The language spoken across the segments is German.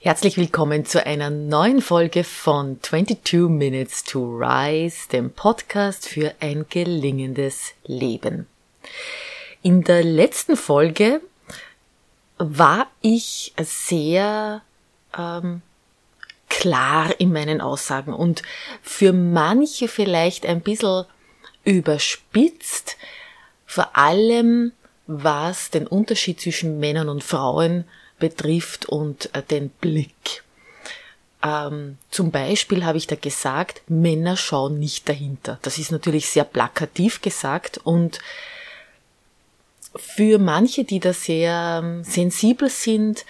Herzlich willkommen zu einer neuen Folge von 22 Minutes to Rise, dem Podcast für ein gelingendes Leben. In der letzten Folge war ich sehr ähm, klar in meinen Aussagen und für manche vielleicht ein bisschen überspitzt, vor allem was den Unterschied zwischen Männern und Frauen betrifft und äh, den Blick. Ähm, zum Beispiel habe ich da gesagt, Männer schauen nicht dahinter. Das ist natürlich sehr plakativ gesagt und für manche, die da sehr ähm, sensibel sind,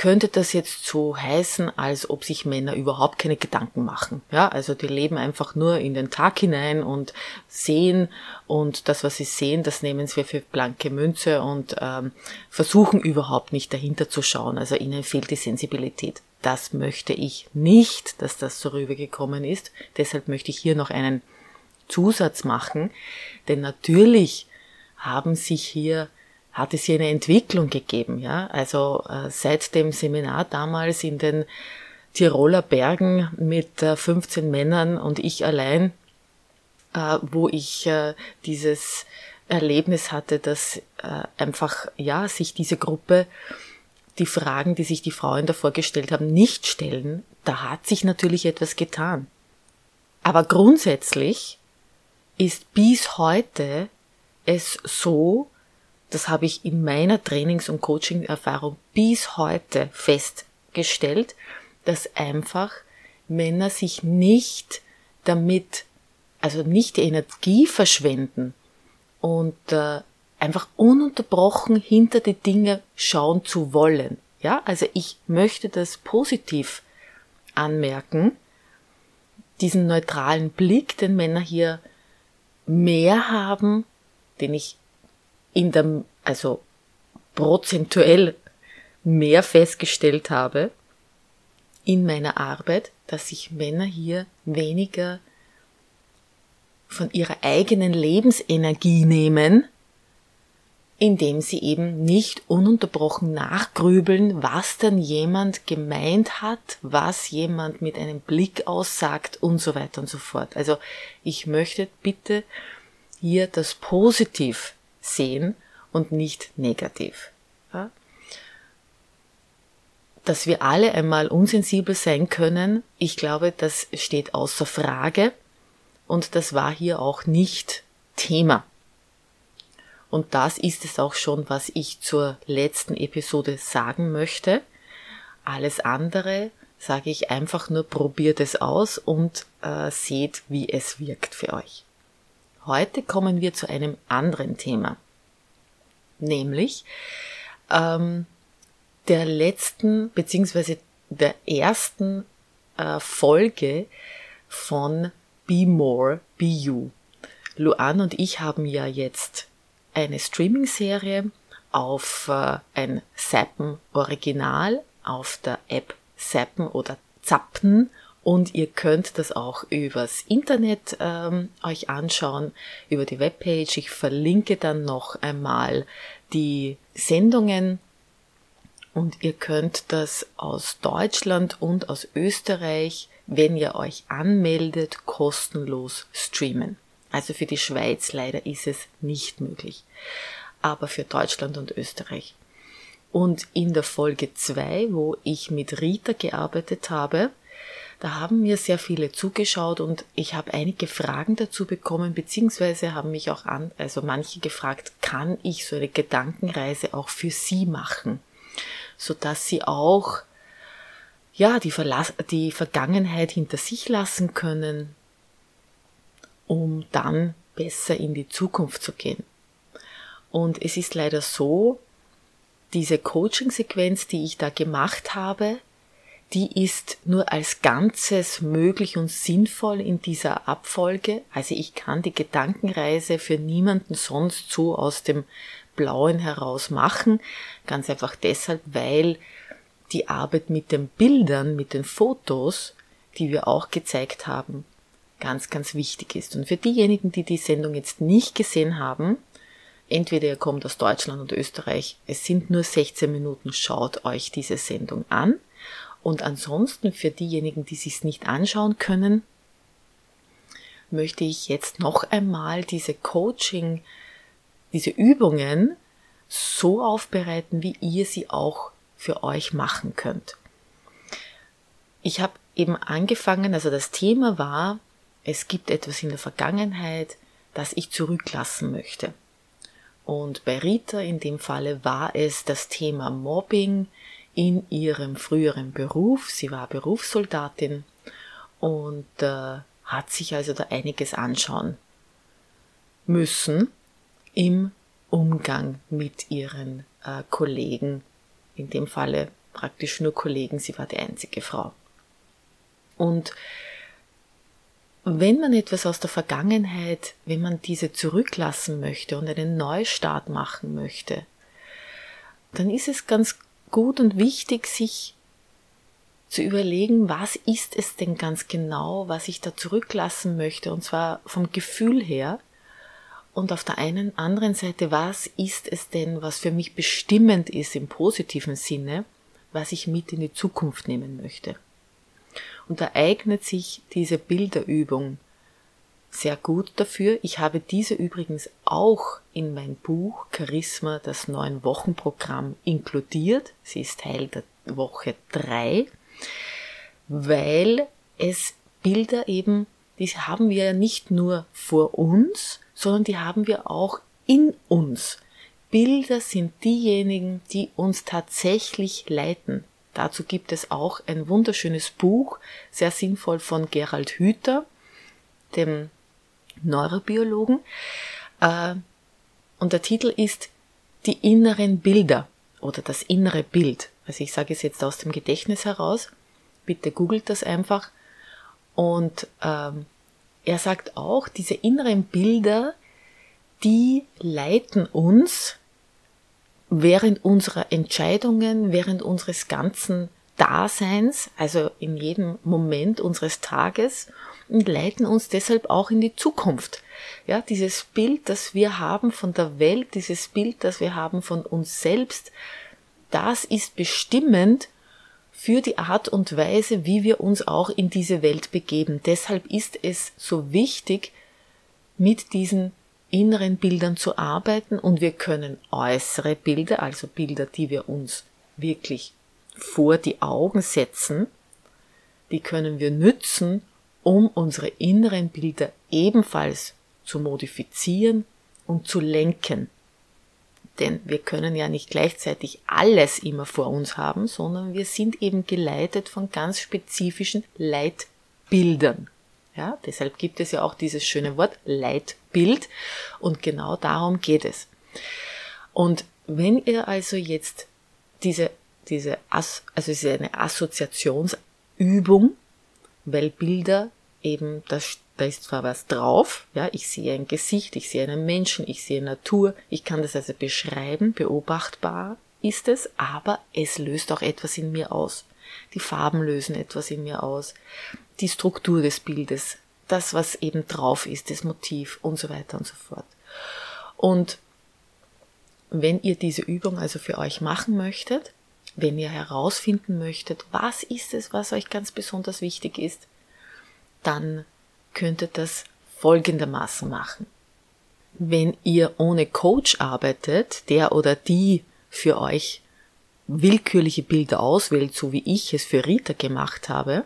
könnte das jetzt so heißen, als ob sich Männer überhaupt keine Gedanken machen. Ja, also die leben einfach nur in den Tag hinein und sehen und das, was sie sehen, das nehmen sie für blanke Münze und ähm, versuchen überhaupt nicht dahinter zu schauen. Also ihnen fehlt die Sensibilität. Das möchte ich nicht, dass das so rübergekommen ist. Deshalb möchte ich hier noch einen Zusatz machen, denn natürlich haben sich hier hat es hier eine Entwicklung gegeben, ja. Also äh, seit dem Seminar damals in den Tiroler Bergen mit äh, 15 Männern und ich allein, äh, wo ich äh, dieses Erlebnis hatte, dass äh, einfach ja sich diese Gruppe die Fragen, die sich die Frauen davor gestellt haben, nicht stellen, da hat sich natürlich etwas getan. Aber grundsätzlich ist bis heute es so, das habe ich in meiner Trainings- und Coaching-Erfahrung bis heute festgestellt, dass einfach Männer sich nicht damit, also nicht die Energie verschwenden und äh, einfach ununterbrochen hinter die Dinge schauen zu wollen. Ja, also ich möchte das positiv anmerken, diesen neutralen Blick, den Männer hier mehr haben, den ich in der, also prozentuell mehr festgestellt habe in meiner Arbeit, dass sich Männer hier weniger von ihrer eigenen Lebensenergie nehmen, indem sie eben nicht ununterbrochen nachgrübeln, was dann jemand gemeint hat, was jemand mit einem Blick aussagt und so weiter und so fort. Also ich möchte bitte hier das positiv sehen und nicht negativ. Ja? Dass wir alle einmal unsensibel sein können, ich glaube, das steht außer Frage und das war hier auch nicht Thema. Und das ist es auch schon, was ich zur letzten Episode sagen möchte. Alles andere sage ich einfach nur, probiert es aus und äh, seht, wie es wirkt für euch. Heute kommen wir zu einem anderen Thema, nämlich ähm, der letzten beziehungsweise der ersten äh, Folge von Be More, Be You. Luan und ich haben ja jetzt eine Streaming-Serie auf äh, ein Zappen Original auf der App Zappen oder Zappen und ihr könnt das auch übers Internet ähm, euch anschauen, über die Webpage. Ich verlinke dann noch einmal die Sendungen und ihr könnt das aus Deutschland und aus Österreich, wenn ihr euch anmeldet, kostenlos streamen. Also für die Schweiz leider ist es nicht möglich, aber für Deutschland und Österreich. Und in der Folge 2, wo ich mit Rita gearbeitet habe, da haben mir sehr viele zugeschaut und ich habe einige Fragen dazu bekommen, beziehungsweise haben mich auch an, also manche gefragt, kann ich so eine Gedankenreise auch für Sie machen, so dass Sie auch ja die, Verlass die Vergangenheit hinter sich lassen können, um dann besser in die Zukunft zu gehen. Und es ist leider so, diese Coaching-Sequenz, die ich da gemacht habe, die ist nur als Ganzes möglich und sinnvoll in dieser Abfolge. Also ich kann die Gedankenreise für niemanden sonst so aus dem Blauen heraus machen. Ganz einfach deshalb, weil die Arbeit mit den Bildern, mit den Fotos, die wir auch gezeigt haben, ganz, ganz wichtig ist. Und für diejenigen, die die Sendung jetzt nicht gesehen haben, entweder ihr kommt aus Deutschland und Österreich, es sind nur 16 Minuten, schaut euch diese Sendung an Und ansonsten für diejenigen, die sich nicht anschauen können, möchte ich jetzt noch einmal diese Coaching, diese Übungen so aufbereiten, wie ihr sie auch für euch machen könnt. Ich habe eben angefangen, also das Thema war, es gibt etwas in der Vergangenheit, das ich zurücklassen möchte. Und bei Rita in dem Falle war es das Thema Mobbing in ihrem früheren Beruf. Sie war Berufssoldatin und äh, hat sich also da einiges anschauen müssen im Umgang mit ihren äh, Kollegen. In dem Falle praktisch nur Kollegen, sie war die einzige Frau. Und wenn man etwas aus der Vergangenheit, wenn man diese zurücklassen möchte und einen Neustart machen möchte, dann ist es ganz gut und wichtig, sich zu überlegen, was ist es denn ganz genau, was ich da zurücklassen möchte, und zwar vom Gefühl her. Und auf der einen anderen Seite, was ist es denn, was für mich bestimmend ist im positiven Sinne, was ich mit in die Zukunft nehmen möchte. Und da eignet sich diese Bilderübung sehr gut dafür. Ich habe diese übrigens auch in mein Buch Charisma, das neun Wochen Programm inkludiert. Sie ist Teil der Woche drei weil es Bilder eben, die haben wir ja nicht nur vor uns, sondern die haben wir auch in uns. Bilder sind diejenigen, die uns tatsächlich leiten. Dazu gibt es auch ein wunderschönes Buch, sehr sinnvoll von Gerald Hüther, dem Neurobiologen. Äh, und der Titel ist Die inneren Bilder oder das innere Bild. Also ich sage es jetzt aus dem Gedächtnis heraus. Bitte googelt das einfach. Und ähm, er sagt auch, diese inneren Bilder, die leiten uns während unserer Entscheidungen, während unseres ganzen Daseins, also in jedem Moment unseres Tages und leiten uns deshalb auch in die Zukunft. Ja, dieses Bild, das wir haben von der Welt, dieses Bild, das wir haben von uns selbst, das ist bestimmend für die Art und Weise, wie wir uns auch in diese Welt begeben. Deshalb ist es so wichtig, mit diesen inneren Bildern zu arbeiten und wir können äußere Bilder, also Bilder, die wir uns wirklich vor die Augen setzen, die können wir nützen, um unsere inneren Bilder ebenfalls zu modifizieren und zu lenken. Denn wir können ja nicht gleichzeitig alles immer vor uns haben, sondern wir sind eben geleitet von ganz spezifischen Leitbildern. Ja, deshalb gibt es ja auch dieses schöne Wort Leitbild und genau darum geht es. Und wenn ihr also jetzt diese, diese, also es ist eine Assoziationsübung, weil Bilder eben das da ist zwar was drauf, ja, ich sehe ein Gesicht, ich sehe einen Menschen, ich sehe Natur, ich kann das also beschreiben, beobachtbar ist es, aber es löst auch etwas in mir aus. Die Farben lösen etwas in mir aus, die Struktur des Bildes, das, was eben drauf ist, das Motiv und so weiter und so fort. Und wenn ihr diese Übung also für euch machen möchtet, wenn ihr herausfinden möchtet, was ist es, was euch ganz besonders wichtig ist, dann könntet das folgendermaßen machen. Wenn ihr ohne Coach arbeitet, der oder die für euch willkürliche Bilder auswählt, so wie ich es für Rita gemacht habe,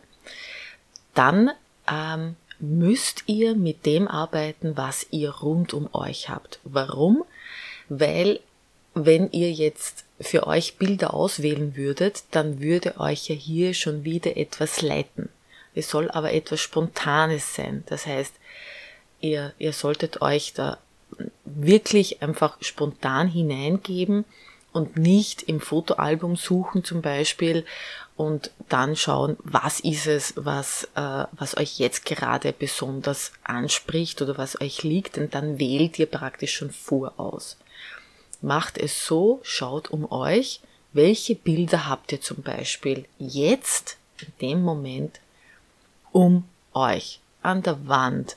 dann ähm, müsst ihr mit dem arbeiten, was ihr rund um euch habt. Warum? Weil wenn ihr jetzt für euch Bilder auswählen würdet, dann würde euch ja hier schon wieder etwas leiten. Es soll aber etwas Spontanes sein. Das heißt, ihr, ihr solltet euch da wirklich einfach spontan hineingeben und nicht im Fotoalbum suchen zum Beispiel und dann schauen, was ist es, was, äh, was euch jetzt gerade besonders anspricht oder was euch liegt, und dann wählt ihr praktisch schon voraus. Macht es so, schaut um euch, welche Bilder habt ihr zum Beispiel jetzt in dem Moment um euch, an der Wand,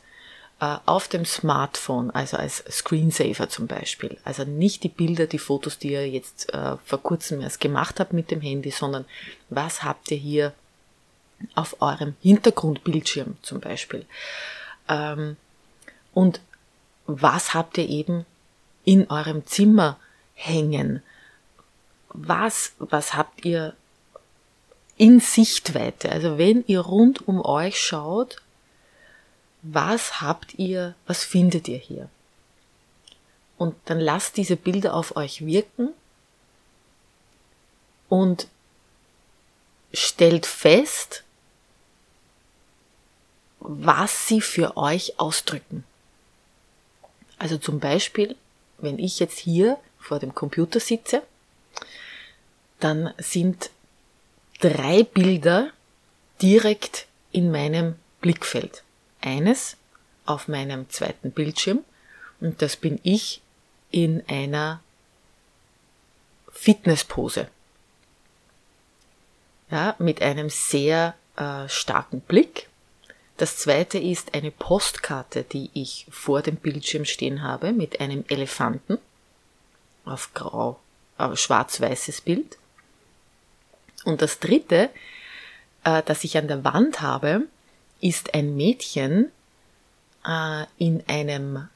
äh, auf dem Smartphone, also als Screensaver zum Beispiel. Also nicht die Bilder, die Fotos, die ihr jetzt äh, vor kurzem erst gemacht habt mit dem Handy, sondern was habt ihr hier auf eurem Hintergrundbildschirm zum Beispiel. Ähm, und was habt ihr eben in eurem Zimmer hängen? Was, was habt ihr in Sichtweite? Also wenn ihr rund um euch schaut, was habt ihr, was findet ihr hier? Und dann lasst diese Bilder auf euch wirken und stellt fest, was sie für euch ausdrücken. Also zum Beispiel, wenn ich jetzt hier vor dem Computer sitze, dann sind drei Bilder direkt in meinem Blickfeld. Eines auf meinem zweiten Bildschirm und das bin ich in einer Fitnesspose. Ja, mit einem sehr äh, starken Blick das zweite ist eine Postkarte, die ich vor dem Bildschirm stehen habe mit einem Elefanten auf grau, äh, schwarz-weißes Bild. Und das dritte, äh, das ich an der Wand habe, ist ein Mädchen äh, in einem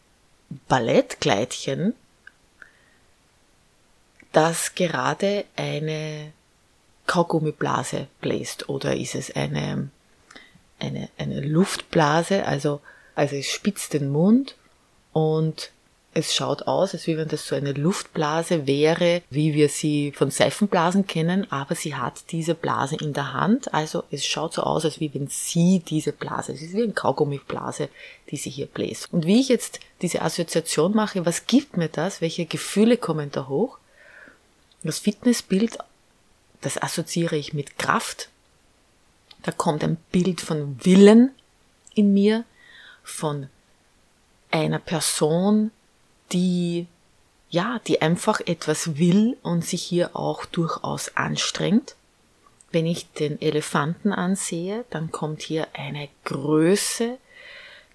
Ballettkleidchen, das gerade eine Kaugummiblase bläst oder ist es eine eine, eine Luftblase, also, also es spitzt den Mund und es schaut aus, als wenn das so eine Luftblase wäre, wie wir sie von Seifenblasen kennen, aber sie hat diese Blase in der Hand, also es schaut so aus, als wie wenn sie diese Blase, es ist wie eine Kaugummiblase, die sie hier bläst. Und wie ich jetzt diese Assoziation mache, was gibt mir das, welche Gefühle kommen da hoch? Das Fitnessbild, das assoziiere ich mit Kraft, da kommt ein Bild von Willen in mir, von einer Person, die ja, die einfach etwas will und sich hier auch durchaus anstrengt. Wenn ich den Elefanten ansehe, dann kommt hier eine Größe,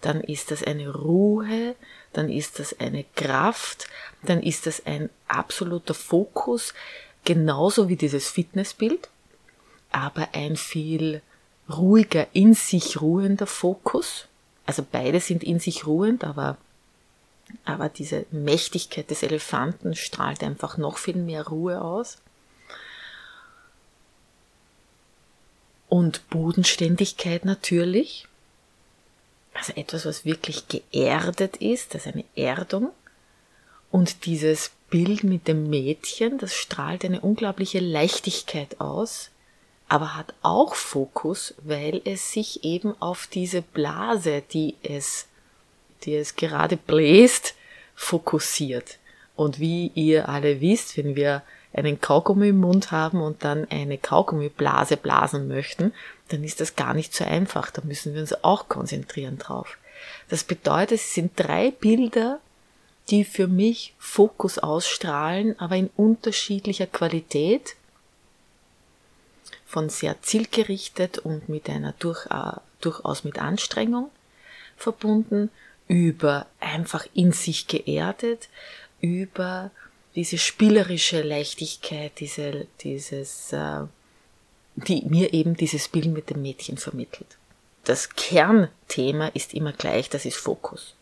dann ist das eine Ruhe, dann ist das eine Kraft, dann ist das ein absoluter Fokus, genauso wie dieses Fitnessbild, aber ein viel ruhiger, in sich ruhender Fokus. Also beide sind in sich ruhend, aber, aber diese Mächtigkeit des Elefanten strahlt einfach noch viel mehr Ruhe aus. Und Bodenständigkeit natürlich. Also etwas, was wirklich geerdet ist, das ist eine Erdung. Und dieses Bild mit dem Mädchen, das strahlt eine unglaubliche Leichtigkeit aus, aber hat auch Fokus, weil es sich eben auf diese Blase, die es, die es gerade bläst, fokussiert. Und wie ihr alle wisst, wenn wir einen Kaugummi im Mund haben und dann eine Kaugummiblase blasen möchten, dann ist das gar nicht so einfach. Da müssen wir uns auch konzentrieren drauf. Das bedeutet, es sind drei Bilder, die für mich Fokus ausstrahlen, aber in unterschiedlicher Qualität von sehr zielgerichtet und mit einer durch, äh, durchaus mit Anstrengung verbunden, über einfach in sich geerdet, über diese spielerische Leichtigkeit, diese, dieses, äh, die mir eben dieses Bild mit dem Mädchen vermittelt. Das Kernthema ist immer gleich, das ist Fokus.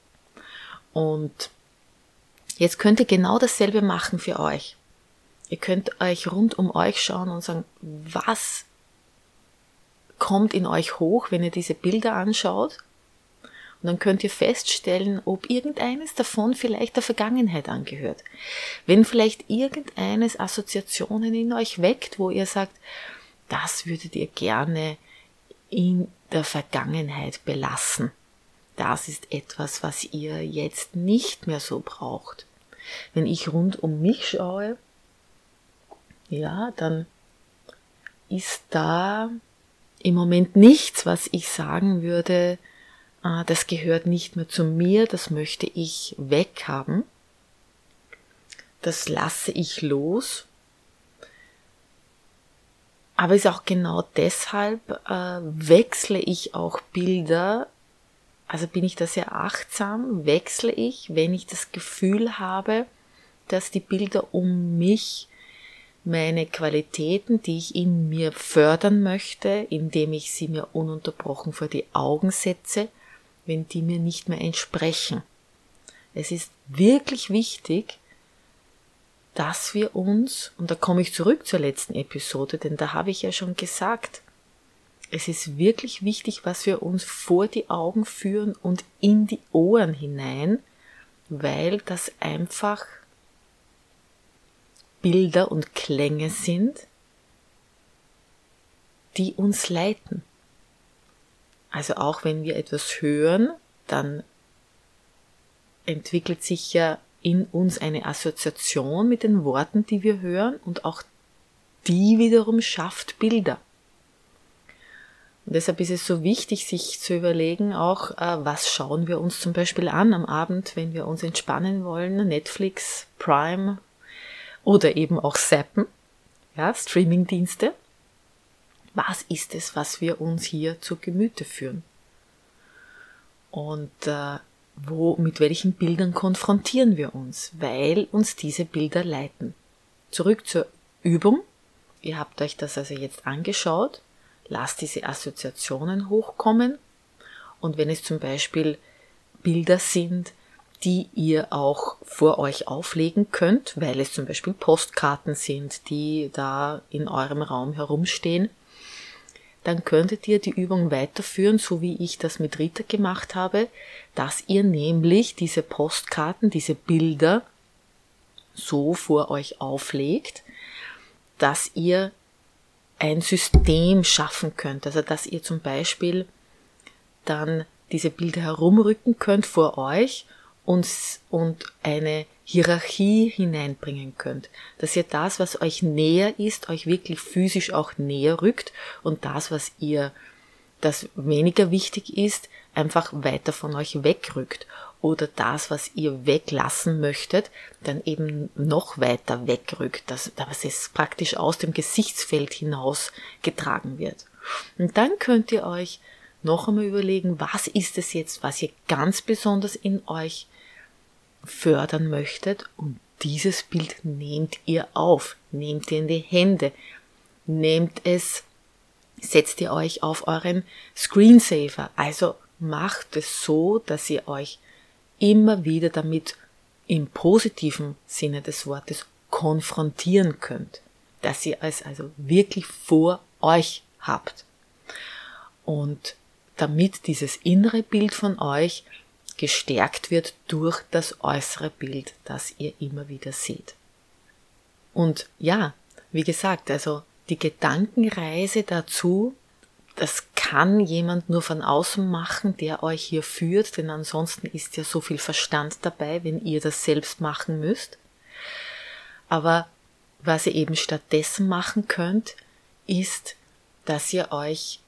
Und jetzt könnt ihr genau dasselbe machen für euch. Ihr könnt euch rund um euch schauen und sagen, was kommt in euch hoch, wenn ihr diese Bilder anschaut? Und dann könnt ihr feststellen, ob irgendeines davon vielleicht der Vergangenheit angehört. Wenn vielleicht irgendeines Assoziationen in euch weckt, wo ihr sagt, das würdet ihr gerne in der Vergangenheit belassen. Das ist etwas, was ihr jetzt nicht mehr so braucht. Wenn ich rund um mich schaue, ja, dann ist da im Moment nichts, was ich sagen würde, äh, das gehört nicht mehr zu mir, das möchte ich weghaben. Das lasse ich los. Aber ist auch genau deshalb äh, wechsle ich auch Bilder, Also bin ich da sehr achtsam, wechsle ich, wenn ich das Gefühl habe, dass die Bilder um mich meine Qualitäten, die ich in mir fördern möchte, indem ich sie mir ununterbrochen vor die Augen setze, wenn die mir nicht mehr entsprechen. Es ist wirklich wichtig, dass wir uns, und da komme ich zurück zur letzten Episode, denn da habe ich ja schon gesagt, es ist wirklich wichtig, was wir uns vor die Augen führen und in die Ohren hinein, weil das einfach Bilder und Klänge sind, die uns leiten. Also auch wenn wir etwas hören, dann entwickelt sich ja in uns eine Assoziation mit den Worten, die wir hören und auch die wiederum schafft Bilder. Und deshalb ist es so wichtig, sich zu überlegen, auch äh, was schauen wir uns zum Beispiel an am Abend, wenn wir uns entspannen wollen, Netflix, Prime oder eben auch Zappen, ja, Streamingdienste. Was ist es, was wir uns hier zu Gemüte führen? Und äh, wo, mit welchen Bildern konfrontieren wir uns, weil uns diese Bilder leiten. Zurück zur Übung. Ihr habt euch das also jetzt angeschaut. Lasst diese Assoziationen hochkommen. Und wenn es zum Beispiel Bilder sind, die ihr auch vor euch auflegen könnt, weil es zum Beispiel Postkarten sind, die da in eurem Raum herumstehen, dann könntet ihr die Übung weiterführen, so wie ich das mit Rita gemacht habe, dass ihr nämlich diese Postkarten, diese Bilder so vor euch auflegt, dass ihr ein System schaffen könnt. Also dass ihr zum Beispiel dann diese Bilder herumrücken könnt vor euch und, und eine Hierarchie hineinbringen könnt, dass ihr das, was euch näher ist, euch wirklich physisch auch näher rückt und das, was ihr, das weniger wichtig ist, einfach weiter von euch wegrückt oder das, was ihr weglassen möchtet, dann eben noch weiter wegrückt, dass, dass es praktisch aus dem Gesichtsfeld hinaus getragen wird. Und dann könnt ihr euch noch einmal überlegen, was ist es jetzt, was ihr ganz besonders in euch fördern möchtet und dieses Bild nehmt ihr auf, nehmt ihr in die Hände, nehmt es, setzt ihr euch auf euren Screensaver, also macht es so, dass ihr euch immer wieder damit im positiven Sinne des Wortes konfrontieren könnt, dass ihr es also wirklich vor euch habt. Und damit dieses innere Bild von euch gestärkt wird durch das äußere Bild, das ihr immer wieder seht. Und ja, wie gesagt, also die Gedankenreise dazu, das kann jemand nur von außen machen, der euch hier führt, denn ansonsten ist ja so viel Verstand dabei, wenn ihr das selbst machen müsst. Aber was ihr eben stattdessen machen könnt, ist, dass ihr euch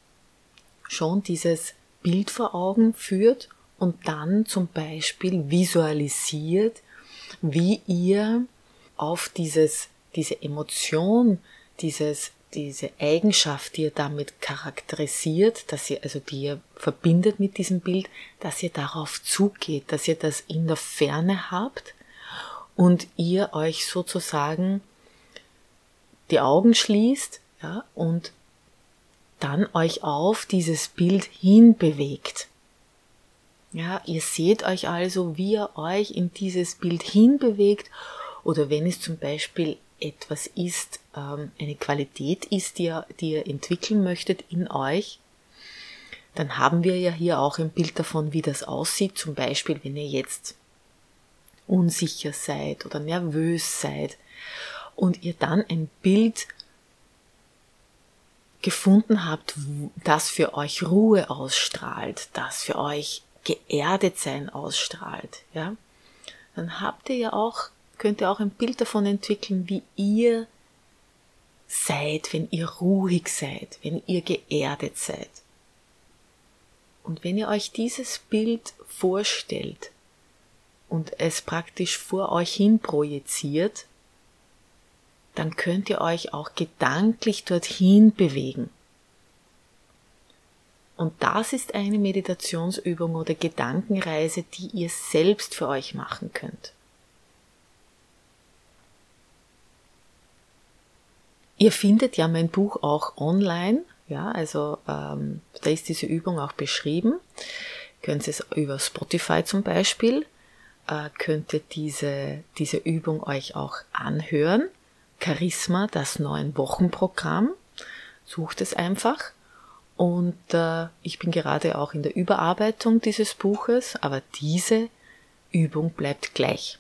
schon dieses Bild vor Augen führt und dann zum Beispiel visualisiert, wie ihr auf dieses, diese Emotion, dieses, diese Eigenschaft, die ihr damit charakterisiert, dass ihr, also die ihr verbindet mit diesem Bild, dass ihr darauf zugeht, dass ihr das in der Ferne habt und ihr euch sozusagen die Augen schließt, ja, und dann euch auf dieses Bild hinbewegt. Ja, ihr seht euch also, wie ihr euch in dieses Bild hinbewegt oder wenn es zum Beispiel etwas ist, ähm, eine Qualität ist, die ihr, die ihr entwickeln möchtet in euch, dann haben wir ja hier auch ein Bild davon, wie das aussieht. Zum Beispiel, wenn ihr jetzt unsicher seid oder nervös seid und ihr dann ein Bild gefunden habt, das für euch Ruhe ausstrahlt, das für euch geerdet sein ausstrahlt, ja, dann habt ihr ja auch, könnt ihr auch ein Bild davon entwickeln, wie ihr seid, wenn ihr ruhig seid, wenn ihr geerdet seid. Und wenn ihr euch dieses Bild vorstellt und es praktisch vor euch hin projiziert, dann könnt ihr euch auch gedanklich dorthin bewegen. Und das ist eine Meditationsübung oder Gedankenreise, die ihr selbst für euch machen könnt. Ihr findet ja mein Buch auch online, ja, also ähm, da ist diese Übung auch beschrieben. Könnt ihr es über Spotify zum Beispiel, äh, könnt ihr diese, diese Übung euch auch anhören. Charisma, das neuen Wochenprogramm. Sucht es einfach. Und äh, ich bin gerade auch in der Überarbeitung dieses Buches, aber diese Übung bleibt gleich.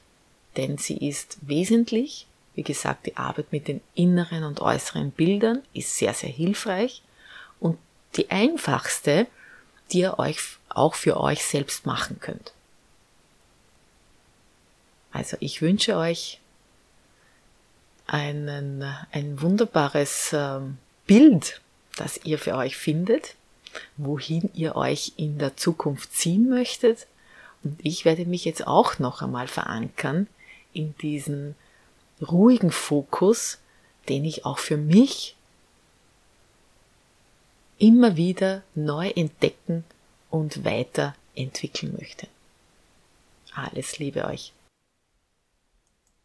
Denn sie ist wesentlich wie gesagt, die Arbeit mit den inneren und äußeren Bildern ist sehr, sehr hilfreich und die einfachste, die ihr euch auch für euch selbst machen könnt. Also ich wünsche euch einen, ein wunderbares ähm, Bild, das ihr für euch findet, wohin ihr euch in der Zukunft ziehen möchtet. Und ich werde mich jetzt auch noch einmal verankern in diesen ruhigen Fokus, den ich auch für mich immer wieder neu entdecken und weiterentwickeln möchte. Alles Liebe euch.